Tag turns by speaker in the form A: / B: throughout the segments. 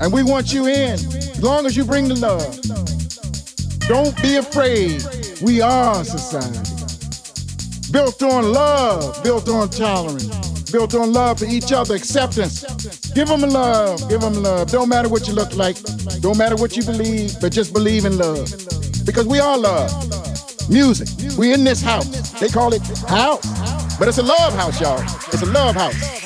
A: And we want you in as long as you bring the love. Don't be afraid. We are society. Built on love, built on tolerance, built on love for each other, acceptance. Give them love, give them love. Don't matter what you look like, don't matter what you believe, but just believe in love. Because we are love. Music. We in this house. They call it house. But it's a love house, y'all. It's a love house.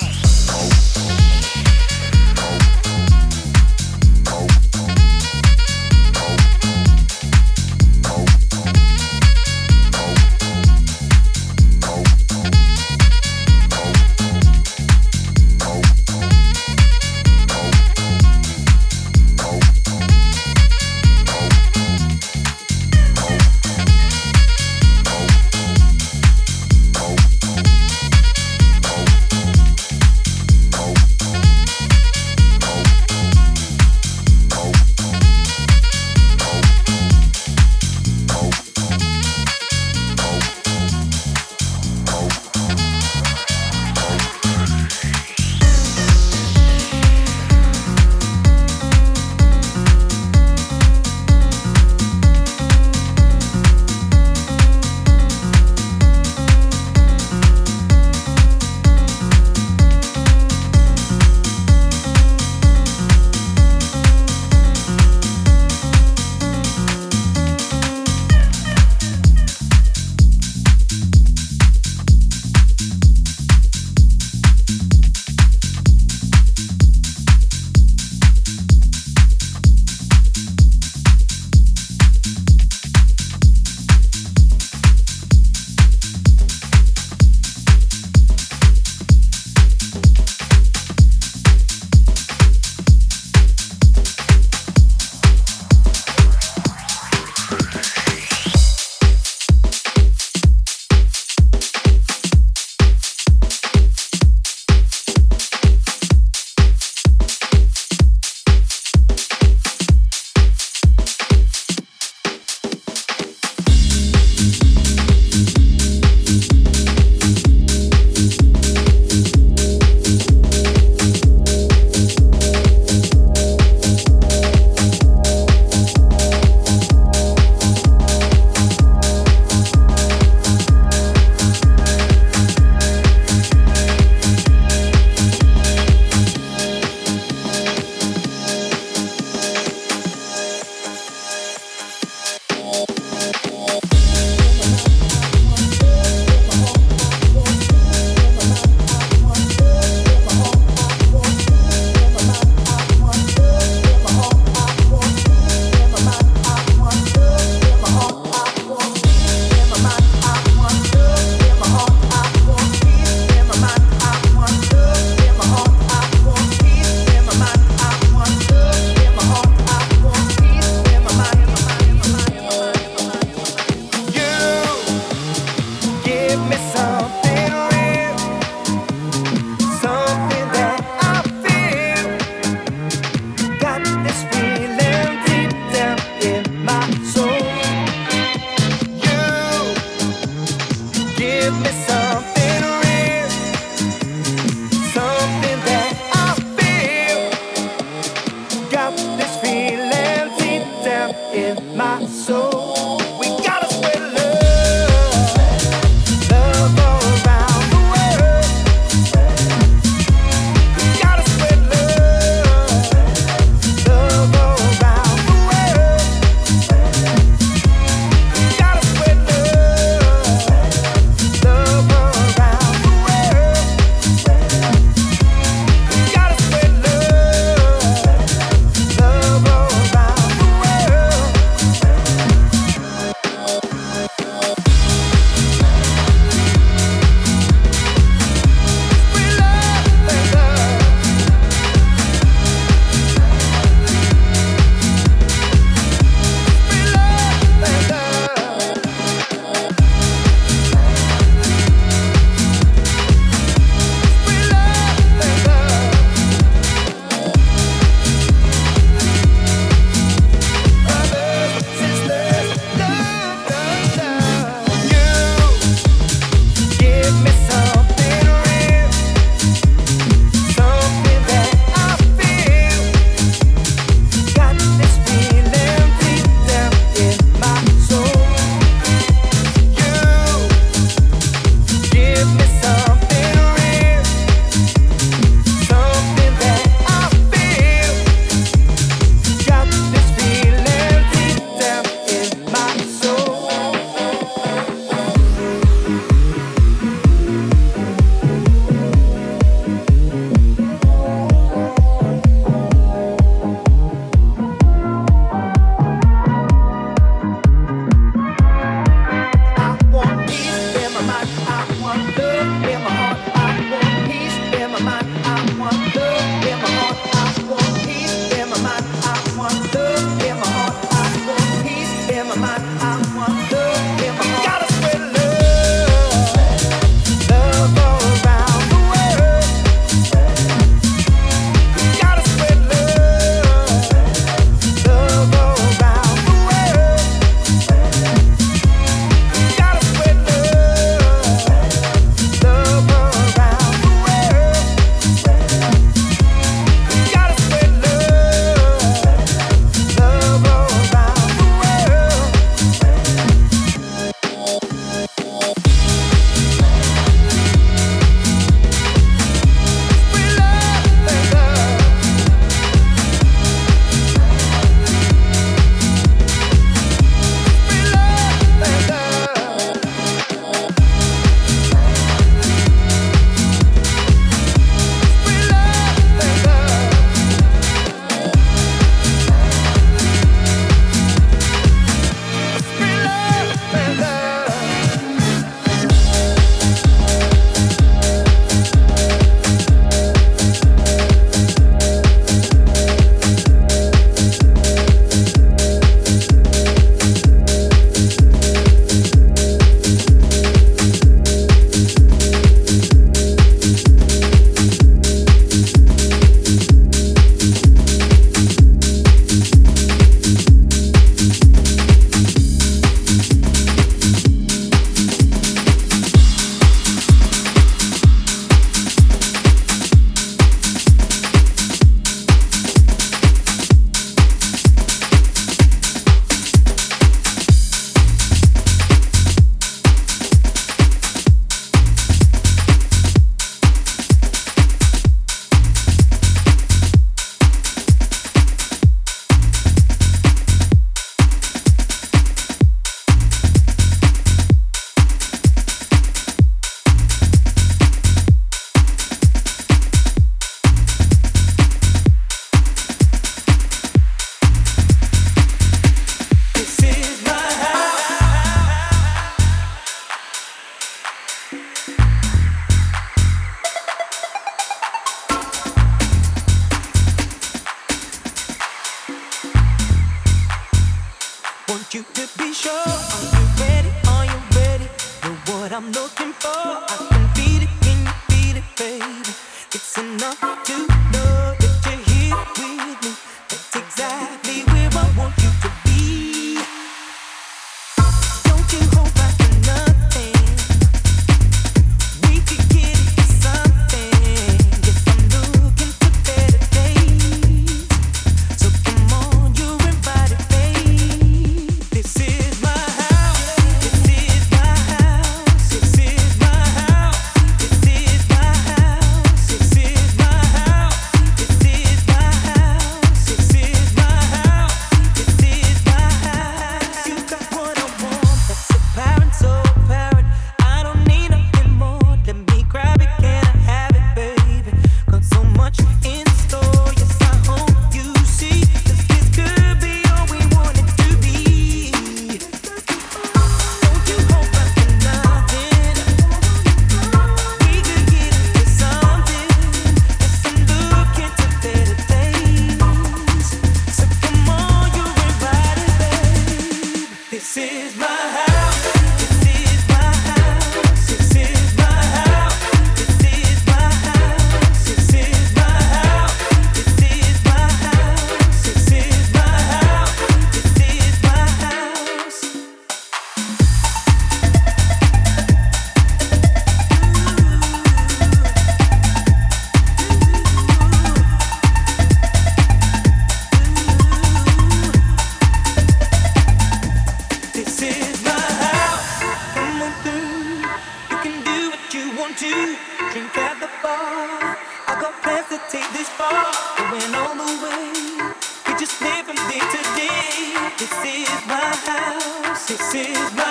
B: This is my house. This
C: is my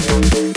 C: Thank